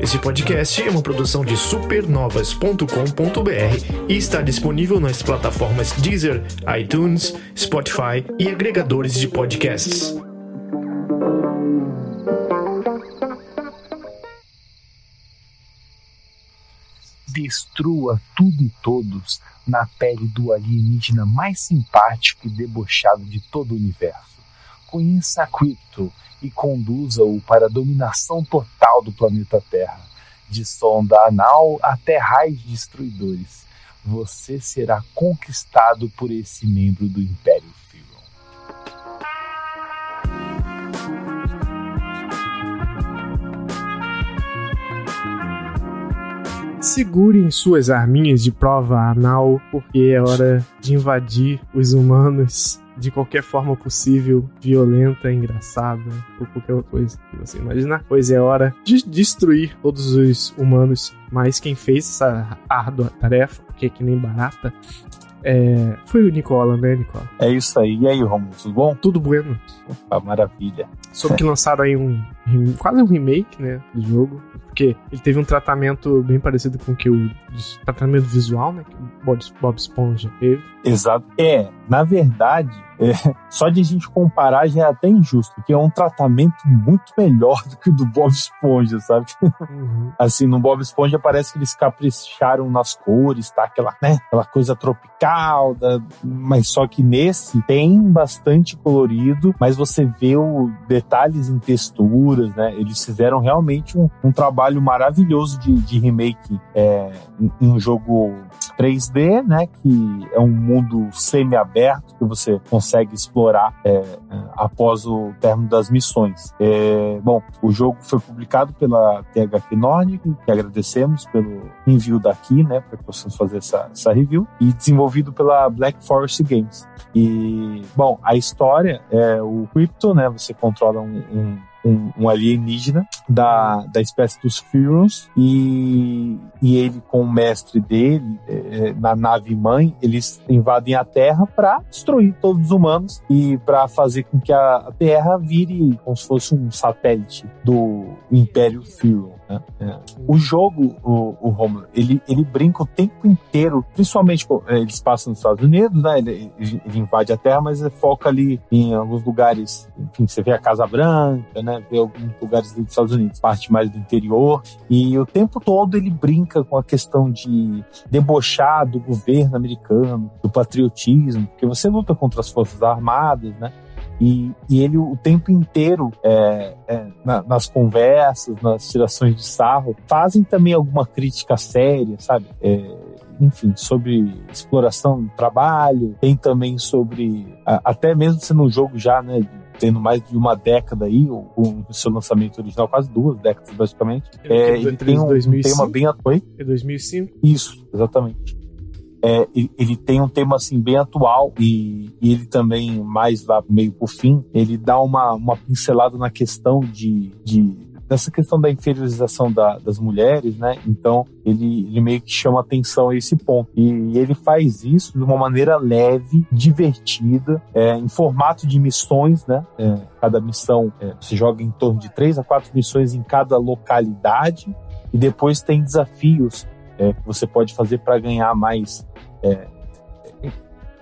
Esse podcast é uma produção de supernovas.com.br e está disponível nas plataformas Deezer, iTunes, Spotify e agregadores de podcasts. Destrua tudo e todos na pele do alienígena mais simpático e debochado de todo o universo. Crypto e conduza-o para a dominação total do planeta Terra. De sonda anal até raios destruidores, você será conquistado por esse membro do Império Firon. Segurem suas arminhas de prova anal, porque é hora de invadir os humanos de qualquer forma possível, violenta, engraçada, ou qualquer outra coisa que você imaginar. Pois é hora de destruir todos os humanos. Mas quem fez essa árdua tarefa, porque é que nem barata, é, foi o Nicola, né, Nicola? É isso aí. E aí, Romulo, tudo bom? Tudo bueno. Opa, maravilha. Soube que lançaram aí um quase um remake, né, do jogo, porque ele teve um tratamento bem parecido com o que o tratamento visual, né, que o Bob, Esponja teve. Exato. É, na verdade, é, só de a gente comparar já é até injusto, porque é um tratamento muito melhor do que o do Bob Esponja, sabe? Uhum. Assim, no Bob Esponja parece que eles capricharam nas cores, tá? Aquela, né? Aquela coisa tropical, da... mas só que nesse tem bastante colorido, mas você vê o detalhes em texturas, né? Eles fizeram realmente um, um trabalho maravilhoso de, de remake é, em um jogo 3D, né? Que é um mundo semi-aberto que você consegue explorar é, após o término das missões. É, bom, o jogo foi publicado pela THQ Nordic, que agradecemos pelo envio daqui, né? Para que possamos fazer essa, essa review, e desenvolvido pela Black Forest Games. E, bom, a história é o Crypto, né? Você controla um, um um, um, alienígena da, da espécie dos Furons e, e ele com o mestre dele é, na nave mãe eles invadem a Terra para destruir todos os humanos e para fazer com que a Terra vire como se fosse um satélite do Império Furon. Né? É. O jogo, o, o Romulo, ele, ele brinca o tempo inteiro, principalmente é, eles passam nos Estados Unidos, né? Ele, ele invade a Terra, mas foca ali em alguns lugares, enfim, você vê a Casa Branca, né? Vê alguns lugares dos Estados Unidos, parte mais do interior, e o tempo todo ele brinca com a questão de debochar do governo americano, do patriotismo, porque você luta contra as forças armadas, né? E, e ele o tempo inteiro, é, é, na, nas conversas, nas tirações de sarro, fazem também alguma crítica séria, sabe? É, enfim, sobre exploração do trabalho, tem também sobre, até mesmo sendo um jogo já, né, tendo mais de uma década aí, o, o seu lançamento original, quase duas décadas basicamente. É, ele tem um, um tema bem atual. É 2005? Isso, exatamente é, ele tem um tema assim bem atual e, e, ele também mais lá meio por fim ele dá uma, uma pincelada na questão de, de dessa questão da inferiorização da, das mulheres, né? Então ele, ele, meio que chama atenção a esse ponto e, e ele faz isso de uma maneira leve, divertida, é, em formato de missões, né? É, cada missão é, se joga em torno de três a quatro missões em cada localidade e depois tem desafios é, que você pode fazer para ganhar mais. É,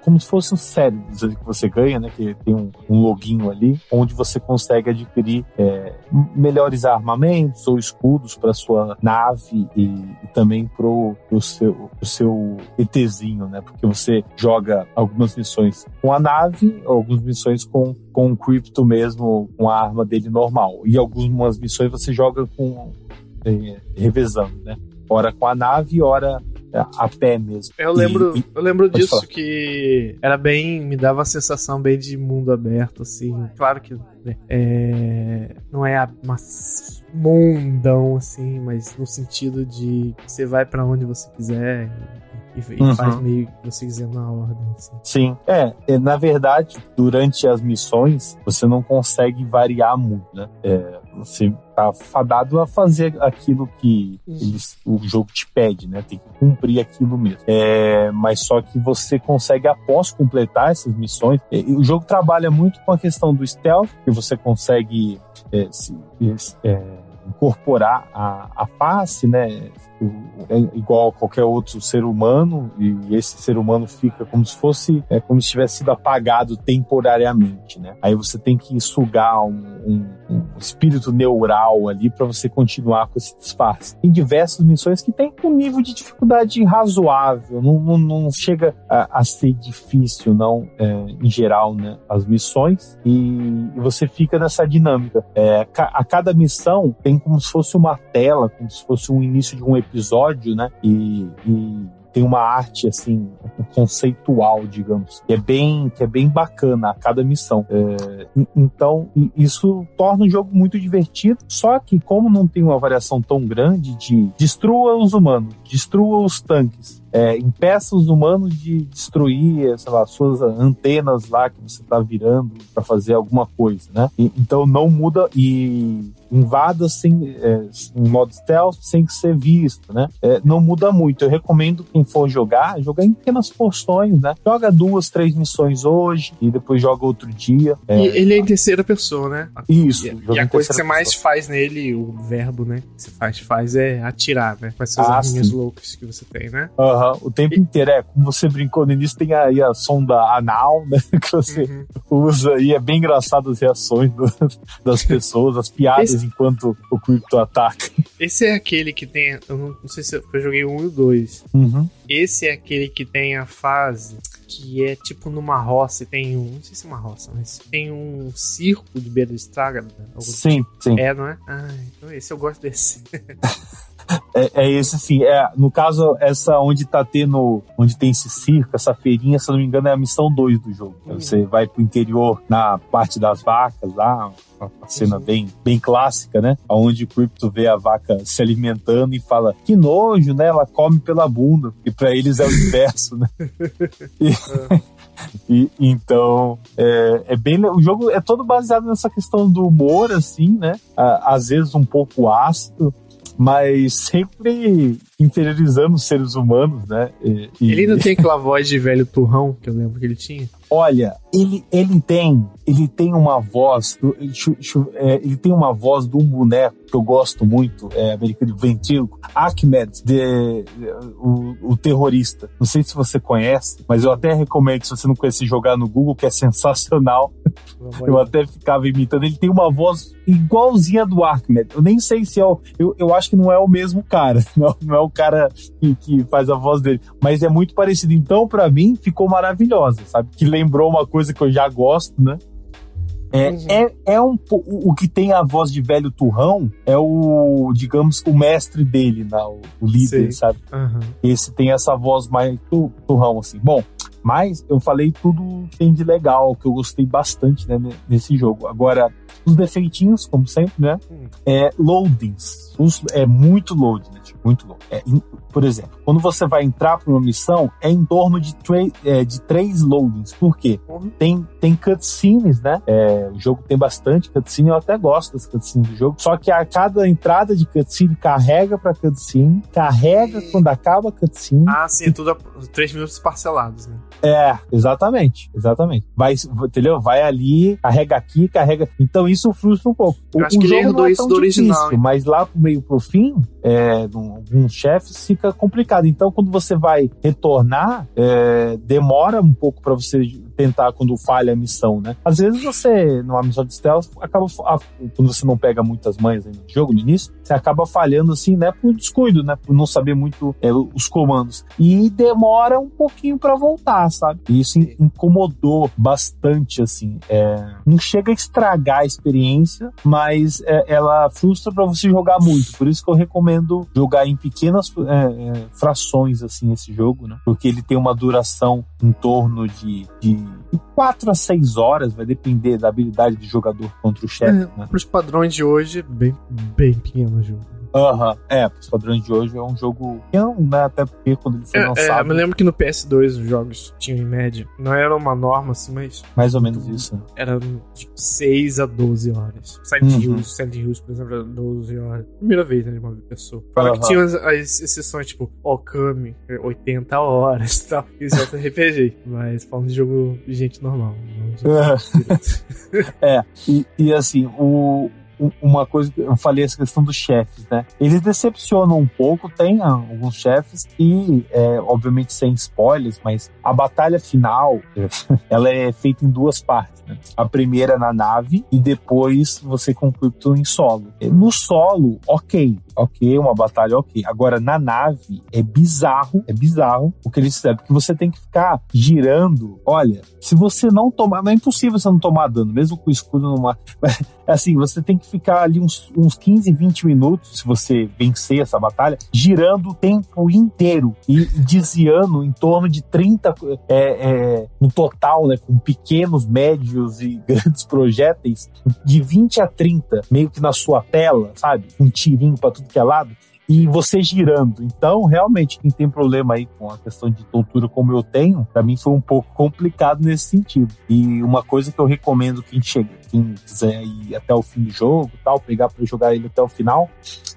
como se fosse um cérebro que você ganha, né? Que tem um, um loginho ali, onde você consegue adquirir é, melhores armamentos ou escudos para sua nave e, e também para o seu, seu ETzinho, né? Porque você joga algumas missões com a nave, algumas missões com, com o Crypto mesmo, com a arma dele normal. E algumas missões você joga com é, revezando, né? ora com a nave, ora a pé mesmo. Eu lembro, e, eu lembro disso falar. que era bem, me dava a sensação bem de mundo aberto, assim. Claro que né, é, não é uma mundão assim, mas no sentido de você vai para onde você quiser e, e uhum. faz meio que você quiser na ordem. Assim. Sim, é, é, na verdade, durante as missões você não consegue variar muito, né? É, você tá fadado a fazer aquilo que eles, o jogo te pede, né? Tem que cumprir aquilo mesmo. É, mas só que você consegue, após completar essas missões, é, o jogo trabalha muito com a questão do stealth, que você consegue é, se, é, incorporar a, a face, né? é igual a qualquer outro ser humano e esse ser humano fica como se fosse é, como se tivesse sido apagado temporariamente, né? Aí você tem que sugar um, um, um espírito neural ali para você continuar com esse disfarce. Tem diversas missões que tem um nível de dificuldade razoável, não, não, não chega a, a, ser difícil não é, em geral, né? As missões e, e você fica nessa dinâmica. É, a cada missão tem como se fosse uma tela, como se fosse um início de um episódio né? E, e tem uma arte assim conceitual, digamos, que é bem que é bem bacana a cada missão. É, então isso torna o jogo muito divertido. Só que como não tem uma variação tão grande de destrua os humanos, destrua os tanques, é, impeça os humanos de destruir, sei lá, suas antenas lá que você está virando para fazer alguma coisa, né? E, então não muda e invada sem, é, em modo stealth sem ser visto, né? É, não muda muito. Eu recomendo quem for jogar, jogar em pequenas porções, né? Joga duas, três missões hoje e depois joga outro dia. É, e ele é em terceira pessoa, né? Isso. E, e a coisa que você pessoa. mais faz nele, o verbo, né? Que você faz, faz é atirar, né? Com essas ah, arminhas loucas que você tem, né? Aham. Uhum. O tempo e... inteiro, é. Como você brincou no início, tem aí a sonda anal, né? Que você uhum. usa e é bem engraçado as reações do, das pessoas, as piadas Esse... enquanto o Crypto ataca. Esse é aquele que tem. Eu não, não sei se eu, eu joguei um e dois. Uhum. Esse é aquele que tem a fase que é tipo numa roça e tem um. Não sei se é uma roça, mas tem um circo de beira de estrada. Né? Sim, sim. É, não é? Ah, então esse eu gosto desse. É, é, esse assim, é, no caso, essa onde tá tendo, onde tem esse circo, essa feirinha, se não me engano, é a missão 2 do jogo. Uhum. Você vai pro interior, na parte das vacas lá, uma cena uhum. bem, bem clássica, né? Onde o Crypto vê a vaca se alimentando e fala, que nojo, né? Ela come pela bunda, e para eles é o inverso, né? E, E, então, é, é, bem. O jogo é todo baseado nessa questão do humor, assim, né? às vezes um pouco ácido, mas sempre inferiorizando os seres humanos, né? E, ele não tem aquela voz de velho turrão que eu lembro que ele tinha? Olha, ele, ele tem ele tem uma voz é, ele tem uma voz de um boneco que eu gosto muito, é americano, ventríloco, Ahmed, de, o, o, terrorista. Não sei se você conhece, mas eu até recomendo, se você não conhece, jogar no Google, que é sensacional. eu até ficava imitando. Ele tem uma voz igualzinha do Ahmed. Eu nem sei se é o. Eu, eu acho que não é o mesmo cara. Não, não é o cara que, que faz a voz dele. Mas é muito parecido. Então, para mim, ficou maravilhosa, sabe? Que lembrou uma coisa que eu já gosto, né? É, uhum. é, é um o que tem a voz de velho turrão é o, digamos, o mestre dele, né? o, o líder, Sim. sabe? Uhum. Esse tem essa voz mais turrão, assim. Bom, mas eu falei tudo que tem de legal, que eu gostei bastante né, nesse jogo. Agora, os defeitinhos, como sempre, né? Hum. É loadings. É muito load, né? Tipo, muito load. É, por exemplo, quando você vai entrar para uma missão, é em torno de, é, de três loadings. Por quê? Uhum. Tem, tem cutscenes, né? É, o jogo tem bastante cutscene, eu até gosto das cutscenes do jogo. Só que a cada entrada de cutscene carrega para cutscene, carrega quando acaba a cutscene. Ah, sim, e... tudo a, três minutos parcelados, né? É, exatamente, exatamente. Vai, entendeu? Vai ali, carrega aqui, carrega. Então isso frustra um pouco. Eu o, acho que ele herdou é isso do original. Difícil, mas lá pro meio pro fim, é, alguns chefes fica complicado. Então quando você vai retornar, é, demora um pouco para você tentar quando falha a missão, né? Às vezes você, numa missão de stealth, acaba, quando você não pega muitas manhas no jogo, no início, você acaba falhando assim, né? Por descuido, né? Por não saber muito é, os comandos. E demora um pouquinho para voltar, sabe? E isso incomodou bastante, assim. É, não chega a estragar a experiência, mas é, ela frustra para você jogar muito. Por isso que eu recomendo jogar em pequenas é, é, frações, assim, esse jogo, né? Porque ele tem uma duração em torno de, de 4 a 6 horas, vai depender da habilidade do jogador contra o chefe. É, né? Para os padrões de hoje, bem, bem pequeno o jogo. Aham, uhum. é, os padrões de hoje é um jogo pequeno, né? Até porque quando ele foi é, lançado. É, eu me lembro que no PS2 os jogos tinham em média. Não era uma norma assim, mas. Mais ou menos isso. Era de 6 a 12 horas. Silent uhum. Hills, Silent Hills, por exemplo, era 12 horas. Primeira vez, né, de uma pessoa. Fala uhum. que tinha as, as, exceções, tipo, Okami, 80 horas e tal. Isso é RPG. mas falando de jogo de gente normal. é, e, e assim, o, uma coisa que eu falei, essa questão dos chefes, né? Eles decepcionam um pouco, tem alguns chefes e, é, obviamente, sem spoilers, mas a batalha final, ela é feita em duas partes. Né? A primeira na nave e depois você conclui tudo em solo. No solo, ok, ok, uma batalha ok. Agora, na nave, é bizarro, é bizarro o que eles fizeram, porque você tem que ficar girando. Olha, se você não tomar, não é impossível você não tomar dano, mesmo com o escudo numa. Assim, você tem que ficar ali uns, uns 15, 20 minutos, se você vencer essa batalha, girando o tempo inteiro e desviando em torno de 30 é, é, no total, né? Com pequenos, médios e grandes projéteis, de 20 a 30, meio que na sua tela, sabe? Um tirinho para tudo que é lado e você girando. Então, realmente, quem tem problema aí com a questão de tontura como eu tenho, para mim foi um pouco complicado nesse sentido. E uma coisa que eu recomendo quem chega, quem quiser ir até o fim do jogo, tal, pegar para jogar ele até o final,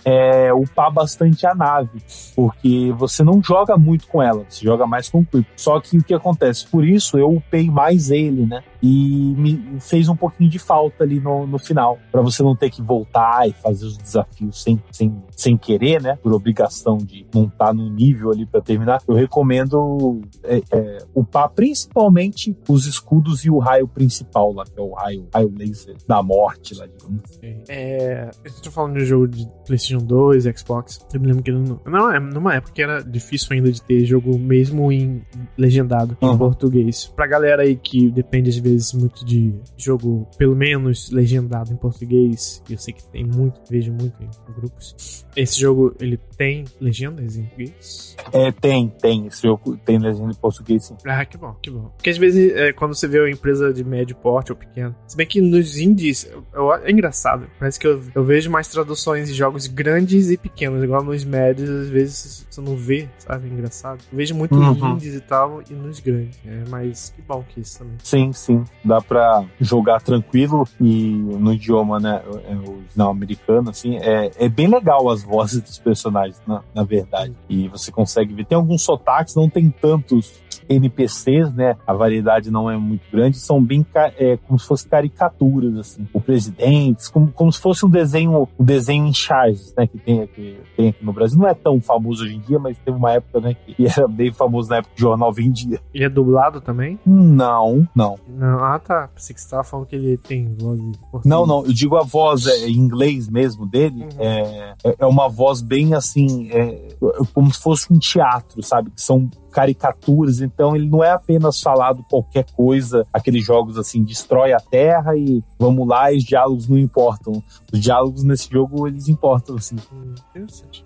é upar bastante a nave, porque você não joga muito com ela, você joga mais com o Quick. Só que o que acontece? Por isso eu upei mais ele, né? E me fez um pouquinho de falta ali no, no final, para você não ter que voltar e fazer os desafios sem, sem, sem querer, né? Por obrigação de não estar tá no nível ali para terminar. Eu recomendo é, é, upar principalmente os escudos e o raio principal lá, que é o raio, raio laser da morte lá, digamos. É, gente tá falando de um jogo de PlayStation 2, Xbox. Eu me lembro que não, não, é, numa época que era difícil ainda de ter jogo mesmo em legendado uhum. em português. Pra galera aí que depende às vezes vezes muito de jogo, pelo menos legendado em português. Eu sei que tem muito, vejo muito em grupos. Esse jogo, ele tem legendas em português? É, tem, tem. Esse jogo tem legenda em português, sim. Ah, que bom, que bom. Porque às vezes, é, quando você vê uma empresa de médio porte ou pequeno, se bem que nos indies, eu, é engraçado. Parece que eu, eu vejo mais traduções de jogos grandes e pequenos, igual nos médios, às vezes você não vê, sabe? Engraçado. Eu vejo muito uhum. nos indies e tal e nos grandes. É, mas que bom que isso também. Sim, sim. Dá pra jogar tranquilo e no idioma, né, é, original americano, assim, é, é bem legal as vozes dos personagens, na, na verdade. E você consegue ver. Tem alguns sotaques, não tem tantos NPCs, né? A variedade não é muito grande, são bem é, como se fossem caricaturas, assim, o presidentes, como, como se fosse um desenho, um desenho em charges, né? Que tem, aqui, tem aqui no Brasil. Não é tão famoso hoje em dia, mas teve uma época, né? Que era bem famoso na época que o jornal vendia. Ele é dublado também? Não, não. não ah, tá. Pensei que você tava falando que ele tem voz. Não, não. Eu digo a voz é, em inglês mesmo dele. Uhum. É, é, é uma voz bem assim, é, como se fosse um teatro, sabe? Que são caricaturas, então ele não é apenas falado qualquer coisa, aqueles jogos assim, destrói a terra e vamos lá, e os diálogos não importam. Os diálogos nesse jogo, eles importam, assim.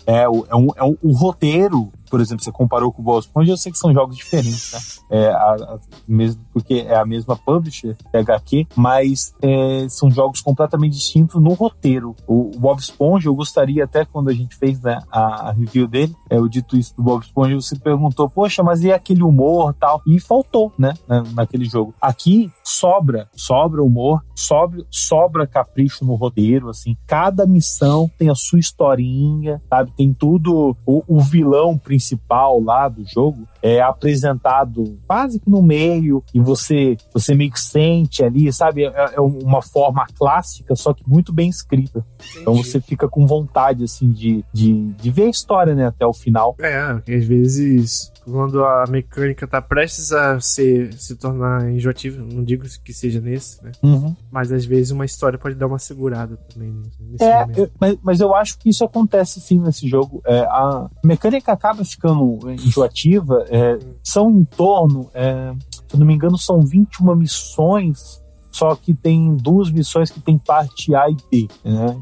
É, é, um, é um, o roteiro por exemplo, você comparou com o Bob Esponja, eu sei que são jogos diferentes, né? É, a, a, mesmo porque é a mesma publisher, HQ, mas é, são jogos completamente distintos no roteiro. O, o, Bob Esponja, eu gostaria até quando a gente fez né, a, a, review dele, é, o dito isso do Bob Esponja, você perguntou, poxa, mas e aquele humor tal? E faltou, né, naquele jogo. Aqui sobra, sobra humor, sobra, sobra capricho no roteiro, assim. Cada missão tem a sua historinha, sabe? Tem tudo. O, o vilão principal principal lá do jogo é apresentado quase que no meio e você você meio que sente ali, sabe? É, é uma forma clássica, só que muito bem escrita. Entendi. Então você fica com vontade, assim, de, de, de ver a história, né, até o final. É, às vezes quando a mecânica tá prestes a se, se tornar enjoativa, não digo que seja nesse, né? Uhum. Mas às vezes uma história pode dar uma segurada também nesse é, eu, mas, mas, eu acho que isso acontece sim nesse jogo. É, a mecânica acaba ficando enjoativa, é, são em torno, é, se eu não me engano, são 21 missões só que tem duas missões que tem parte A e B, né?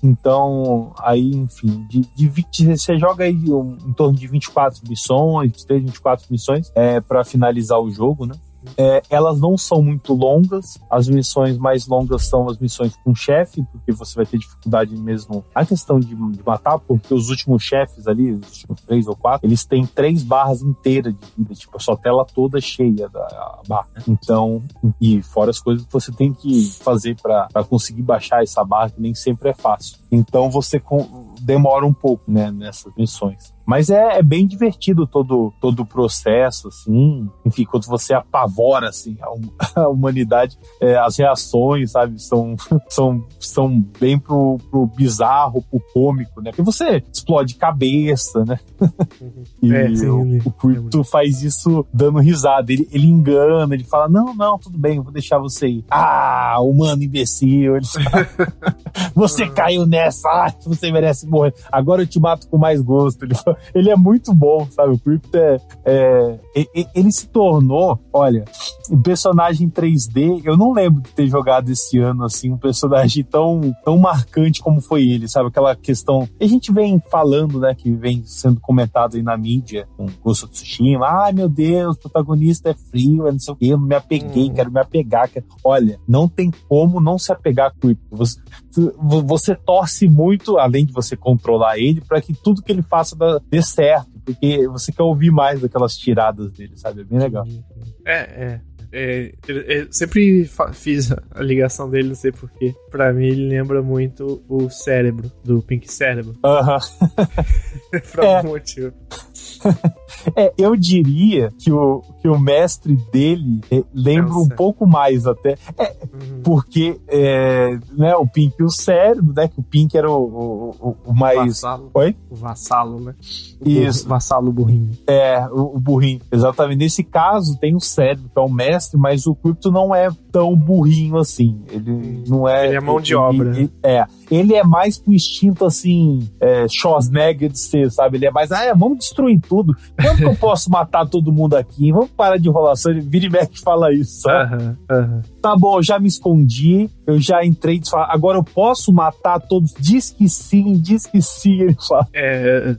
então, aí, enfim, de, de 20, você joga aí um, em torno de 24 missões, 23, 24 missões é, para finalizar o jogo, né? É, elas não são muito longas. As missões mais longas são as missões com chefe, porque você vai ter dificuldade mesmo a questão de, de, matar, porque os últimos chefes ali, os últimos três ou quatro, eles têm três barras inteiras de vida, tipo, a sua tela toda cheia da barra. Né? Então, e fora as coisas que você tem que fazer para conseguir baixar essa barra, que nem sempre é fácil. Então você demora um pouco, né, nessas missões. Mas é, é, bem divertido todo, todo o processo, assim. Enfim, quando você apavora, assim, a, a humanidade, é, as reações, sabe, são, são, são bem pro, pro bizarro, pro cômico, né? Porque você explode cabeça, né? Uhum. e é, sim, o, o Crypto faz isso dando risada. Ele, ele engana, ele fala, não, não, tudo bem, vou deixar você ir. Ah, humano imbecil. Ele fala, você caiu nessa, ah, você merece morrer. Agora eu te mato com mais gosto. Ele, ele é muito bom, sabe? O Crypto é, é, Ele se tornou, olha, um personagem 3D. Eu não lembro de ter jogado esse ano, assim, um personagem tão, tão marcante como foi ele, sabe? Aquela questão. A gente vem falando, né, que vem sendo comentado aí na mídia, com Ghost of Tsushima. Ai, meu Deus, o protagonista é frio, é não sei o quê, eu não me apeguei, hum. quero me apegar. Quero... Olha, não tem como não se apegar com Crypto. Você, você torce muito, além de você controlar ele, para que tudo que ele faça dê certo, porque você quer ouvir mais daquelas tiradas dele, sabe? É bem legal. É, é. É, é, sempre fiz a ligação dele, não sei porquê. Pra mim, ele lembra muito o cérebro, do Pink Cérebro. Aham. Uh -huh. Por algum é. motivo. é, eu diria que o, que o mestre dele é, lembra um pouco mais até. É, uhum. Porque é, né, o Pink e o cérebro, né? Que o Pink era o, o, o mais. Vassalo. Oi? O vassalo, né? Isso. O vassalo burrinho. É, o, o, burrinho. Exatamente. Nesse caso, tem o cérebro, que é o mestre, mas o Crypto não é tão burrinho assim. Ele não é. Ele é mão de ele, obra. Ele, é. Ele é mais pro instinto assim, é, Schwarzenegger de ser, sabe? Ele é mais, ah, é, vamos destruir tudo. Quando que eu posso matar todo mundo aqui? Vamos parar de enrolação. Vira e mexe fala isso, sabe? Uhum. Tá bom, já me escondi, eu já entrei, agora eu posso matar todos? Diz que sim, diz que sim, ele fala. É,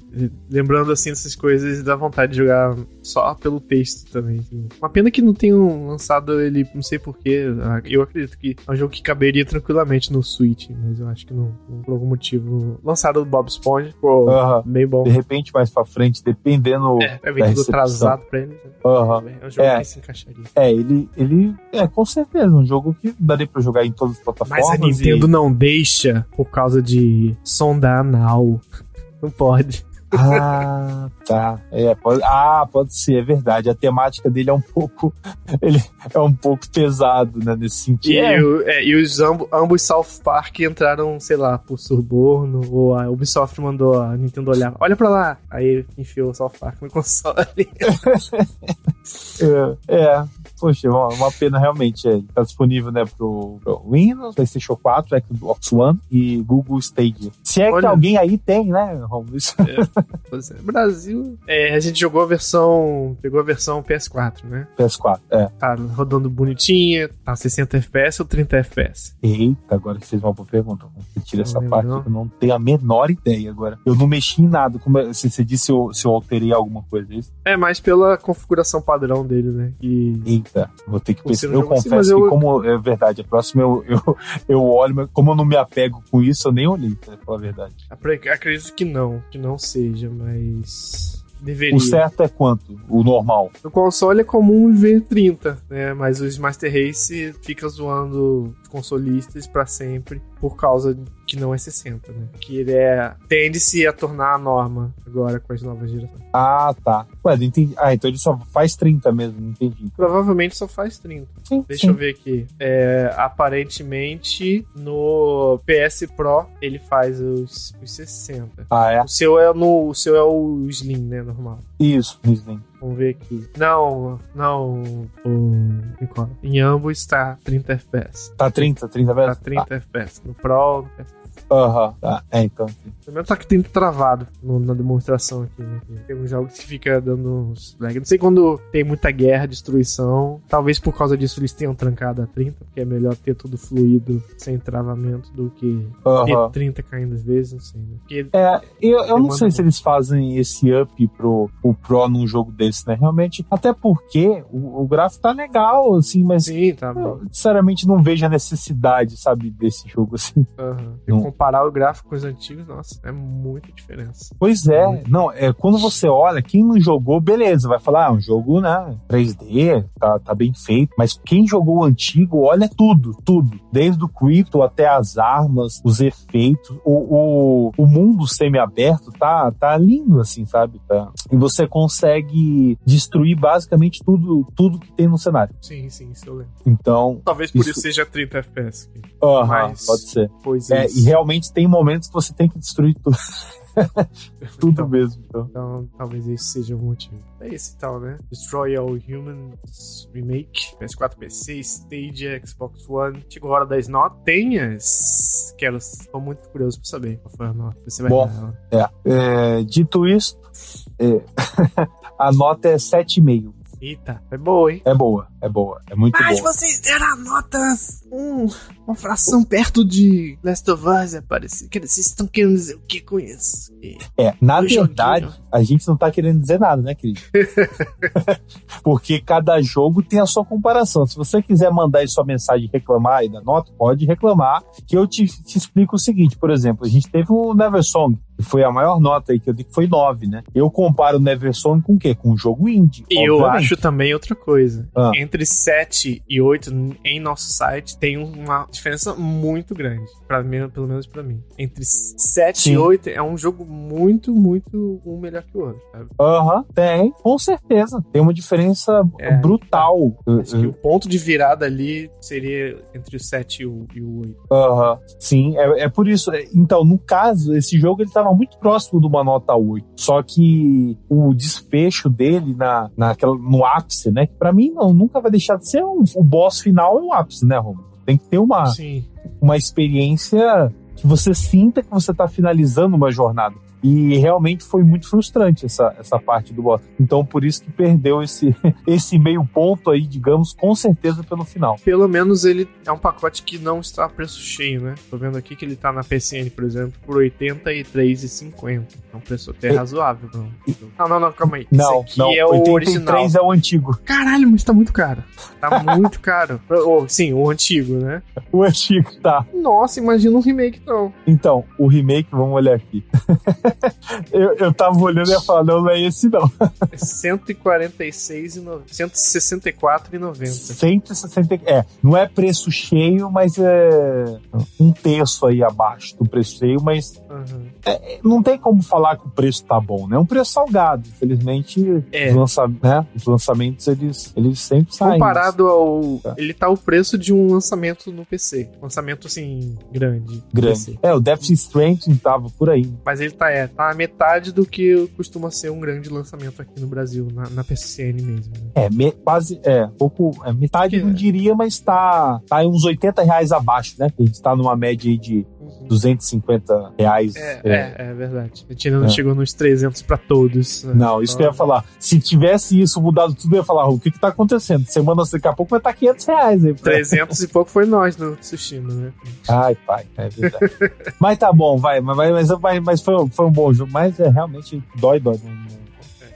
lembrando assim dessas coisas, dá vontade de jogar só pelo texto também. Assim. Uma pena que não tenham lançado ele, não sei porquê. Eu acredito que é um jogo que caberia tranquilamente no Switch, mas eu acho que não, por algum motivo. Lançado do Bob Esponja, ficou uh -huh. bem bom. De repente, mais pra frente, dependendo. É, tudo atrasado pra ele. Uh -huh. É um jogo é, que se encaixaria. É, ele, ele. É, com certeza, um jogo que daria pra jogar em todas as plataformas. Mas a Nintendo e... não deixa por causa de sonda anal. Não pode. Ah, tá. É, pode, ah, pode ser, é verdade. A temática dele é um pouco. Ele é um pouco pesado, né? Nesse sentido. E, é. é, e os ambos, ambos South Park entraram, sei lá, por suborno, ou a Ubisoft mandou a Nintendo olhar. Olha pra lá! Aí enfiou o South Park no console. é, é, Poxa, uma, uma pena realmente. É, tá disponível, né, pro, pro, Windows, PlayStation 4, Xbox One e Google Stadia. Se é Olha. que alguém aí tem, né, Romulo? É, é. Brasil. É, a gente jogou a versão. Pegou a versão PS4, né? PS4, é. Tá rodando bonitinha, tá 60 FPS ou 30 FPS? Eita, agora vocês vão pra pergunta. Você tira essa parte não. eu não tenho a menor ideia agora. Eu não mexi em nada. Como é, se você disse se eu, se eu alterei alguma coisa, é isso? É, mais pela configuração padrão dele, né? E... Eita. Eita, vou ter que pensar. Eu confesso assim, que, eu... como é verdade, a próxima eu, eu, eu olho, mas como eu não me apego com isso, eu nem olhei, pra falar a verdade. Acredito que não, que não seja, mas. Deveria. O certo é quanto? O normal? No console é comum ver 30, né? Mas o Master Race fica zoando os consolistas para sempre por causa que não é 60, né? Que ele é. tende-se a tornar a norma agora com as novas gerações. Ah, tá. Ué, entendi. Ah, então ele só faz 30 mesmo, entendi. Provavelmente só faz 30. Sim, Deixa sim. eu ver aqui. É, aparentemente, no PS Pro, ele faz os, os 60. Ah, é? O seu é, no, o seu é o Slim, né? Normal. Isso, Slim. Vamos ver aqui. Não, não. O... Em ambos está 30 FPS. Tá 30, 30 FPS? Tá 30 tá. FPS. No Pro, no PS Aham, uhum, tá. É, então. Pelo tá que tem travado no, na demonstração aqui, né? Tem uns jogos que fica dando uns lag. Não sei quando tem muita guerra, destruição. Talvez por causa disso eles tenham trancado a 30, porque é melhor ter tudo fluido sem travamento do que uhum. ter 30 caindo às vezes, não sei, né? Porque é, eu, eu não sei se eles fazem esse up pro, pro Pro num jogo desse esse, né? Realmente, até porque o, o gráfico tá legal, assim, mas Sim, tá eu, sinceramente não vejo a necessidade, sabe, desse jogo assim. Uhum. Comparar o gráfico com os antigos, nossa, é muita diferença. Pois é, não, é quando você olha, quem não jogou, beleza, vai falar, ah, um jogo, né, 3D, tá, tá bem feito, mas quem jogou o antigo, olha tudo, tudo, desde o cripto até as armas, os efeitos, o, o, o mundo semi-aberto tá, tá lindo, assim, sabe? Tá. E você consegue destruir basicamente tudo, tudo que tem no cenário. Sim, sim, isso eu lembro. Então. Talvez por isso, isso seja 30 FPS. Aham, uh -huh, pode ser. Pois é, e realmente tem momentos que você tem que destruir tudo. Tudo então, mesmo, então. então. talvez esse seja o motivo. É esse tal, né? Destroy All Humans Remake, PS4, PC, Stadia, Xbox One. Chegou a hora das notas. Tenhas? Quero, estou muito curioso pra saber qual foi a nota. Você vai Bom, é, é, dito isso, é, a nota é 7,5. Eita, é boa, hein? É boa, é boa, é muito Mas boa. Mas vocês deram a nota hum, uma fração perto de Last of Us, é parecido. Vocês estão querendo dizer o que com isso? É, na verdade, joguinho. a gente não tá querendo dizer nada, né, querido? Porque cada jogo tem a sua comparação. Se você quiser mandar aí sua mensagem e reclamar aí da nota, pode reclamar, que eu te, te explico o seguinte, por exemplo, a gente teve o Neversong, foi a maior nota aí, que eu digo que foi 9, né? Eu comparo o Neversong com o quê? Com um jogo indie. E eu acho também outra coisa. Ah. Entre 7 e 8 em nosso site tem uma diferença muito grande. Pra mim, pelo menos pra mim. Entre 7 Sim. e 8 é um jogo muito, muito um melhor que o outro. Aham, uhum, tem, com certeza. Tem uma diferença é, brutal. Acho que o ponto de virada ali seria entre o 7 e o, e o 8. Aham, uhum. sim, é, é por isso. Então, no caso, esse jogo ele tava muito próximo de uma nota 8. Só que o desfecho dele na, naquela, no ápice, né? Que pra mim não, nunca vai deixar de ser um, o boss final é o ápice, né, Romulo? Tem que ter uma, uma experiência que você sinta que você está finalizando uma jornada. E realmente foi muito frustrante essa, essa parte do boss. Então, por isso que perdeu esse, esse meio ponto aí, digamos, com certeza pelo final. Pelo menos ele é um pacote que não está a preço cheio, né? Tô vendo aqui que ele tá na PCN, por exemplo, por R$ 83,50. É um preço até é. razoável. Não. não, não, não, calma aí. Não, Esse aqui não, é o original. é o antigo. Caralho, mas tá muito caro. Tá muito caro. Oh, sim, o antigo, né? O antigo, tá. Nossa, imagina um remake, não. Então, o remake, vamos olhar aqui. eu, eu tava olhando e ia falar, não, não é esse não. É 146,90. 164,90. 160, é, não é preço cheio, mas é um terço aí abaixo do preço cheio, mas uhum. é, não tem como falar que o preço tá bom, né? É um preço salgado. Infelizmente, é. os, lança, né? os lançamentos, eles, eles sempre saem. Comparado ao... Tá. Ele tá o preço de um lançamento no PC. Lançamento, assim, grande. Grande. É, o Death Stranding tava por aí. Mas ele tá, é, tá a metade do que costuma ser um grande lançamento aqui no Brasil, na, na PCN mesmo. Né? É, me, quase, é, pouco, é, metade que, não diria, mas tá, tá uns 80 reais abaixo, né? A gente tá numa média aí de 250 reais. É, é, é, é verdade. A gente ainda não é. chegou nos 300 para todos. Né? Não, isso que eu ia falar. Se tivesse isso mudado tudo, eu ia falar, o que que tá acontecendo? Semana daqui a pouco vai estar tá 500 reais aí. 300 e pouco foi nós no Tsushima, né? Ai, pai, é verdade. mas tá bom, vai, mas, mas, mas foi, foi um bom jogo, mas é realmente dói, dói. Não, não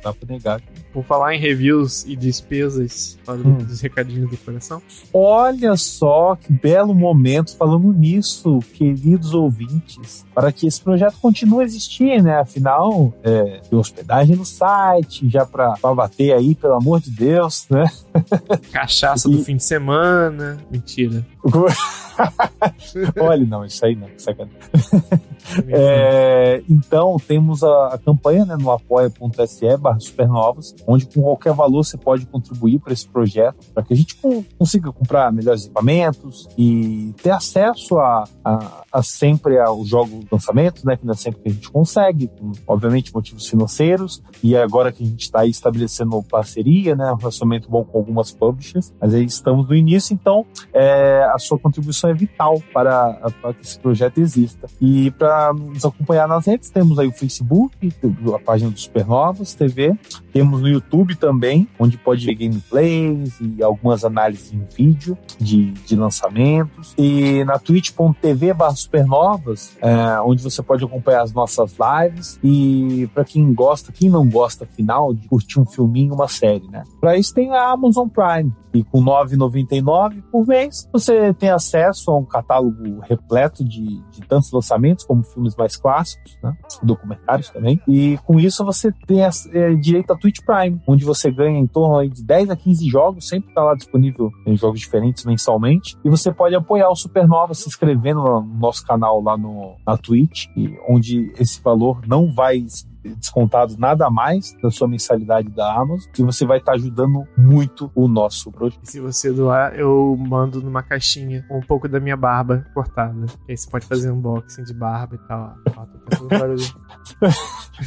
dá pra negar. Por falar em reviews e despesas, hum. dos recadinhos do coração. Olha só que belo momento falando nisso, queridos ouvintes, para que esse projeto continue a existir, né? Afinal, é, tem hospedagem no site, já para bater aí, pelo amor de Deus, né? Cachaça e... do fim de semana. Mentira. Olha, não, isso aí não, sacanagem. É, então, temos a, a, campanha né, no apoia.se barra supernovas, onde com qualquer valor você pode contribuir para esse projeto, para que a gente consiga comprar melhores equipamentos e ter acesso a, a, a sempre ao jogo lançamento, né, que não é sempre que a gente consegue, com, obviamente motivos financeiros, e agora que a gente está estabelecendo parceria, né, um relacionamento bom com algumas publishers, mas aí estamos no início, então é, a sua contribuição é vital para, para que esse projeto exista. E para nos acompanhar nas redes, temos aí o Facebook, a página do Supernovas TV, temos no YouTube também, onde pode ver gameplays e algumas análises em vídeo de, de lançamentos. E na twitch.tv supernovas, é, onde você pode acompanhar as nossas lives. E para quem gosta, quem não gosta, afinal, de curtir um filminho, uma série, né? Para isso tem a Amazon Prime. E com R$ 9,99 por mês, você tem acesso a um catálogo repleto de, de tantos lançamentos, como filmes mais clássicos, né? documentários também. E com isso você tem é, direito a Twitch Prime, onde você ganha em torno de 10 a 15 jogos, sempre está lá disponível em jogos diferentes mensalmente. E você pode apoiar o Supernova se inscrevendo no nosso canal lá no, na Twitch, onde esse valor não vai descontado nada mais da sua mensalidade da Amazon e você vai estar tá ajudando muito o nosso projeto. E se você doar, eu mando numa caixinha um pouco da minha barba cortada. E aí você pode fazer um unboxing de barba e tal.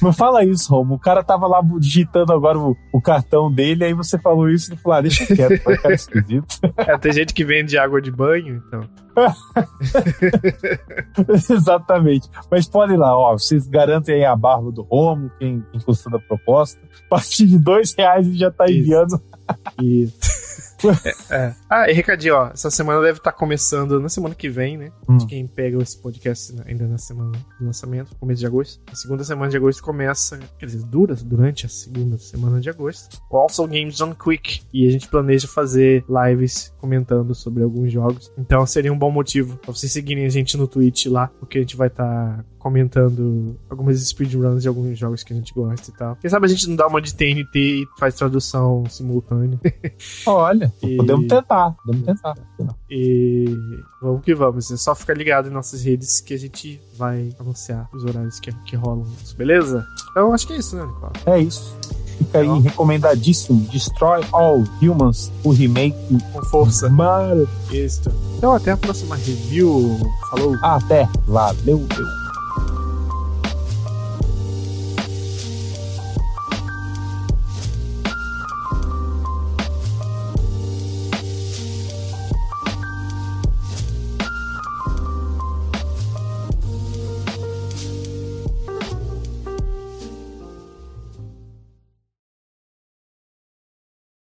Não fala isso, Romo. O cara tava lá digitando agora o, o cartão dele, aí você falou isso e falou: ah, deixa quieto, vai ficar esquisito. É, tem gente que vende água de banho, então. Exatamente. Mas podem lá, ó. Vocês garantem aí a barba do Romo, quem, quem gostou da proposta. A partir de dois reais ele já tá enviando. Isso. É, é. Ah, e recadinho, ó. Essa semana deve estar tá começando na semana que vem, né? Hum. De quem pega esse podcast ainda na semana do lançamento, começo de agosto. A segunda semana de agosto começa, quer dizer, dura durante a segunda semana de agosto. O Also Games on Quick. E a gente planeja fazer lives comentando sobre alguns jogos. Então seria um bom motivo pra vocês seguirem a gente no Twitch lá, porque a gente vai estar tá comentando algumas speedruns de alguns jogos que a gente gosta e tal. Quem sabe a gente não dá uma de TNT e faz tradução simultânea. Olha, e... podemos tentar, podemos tentar. E vamos que vamos. É só ficar ligado em nossas redes que a gente vai anunciar os horários que, que rolam. Beleza? Então acho que é isso, né, Nicola? É isso. Fica aí recomendadíssimo. Destroy All Humans, o remake. Com força. Mano. Isso. Então até a próxima review. Falou. Até. Valeu.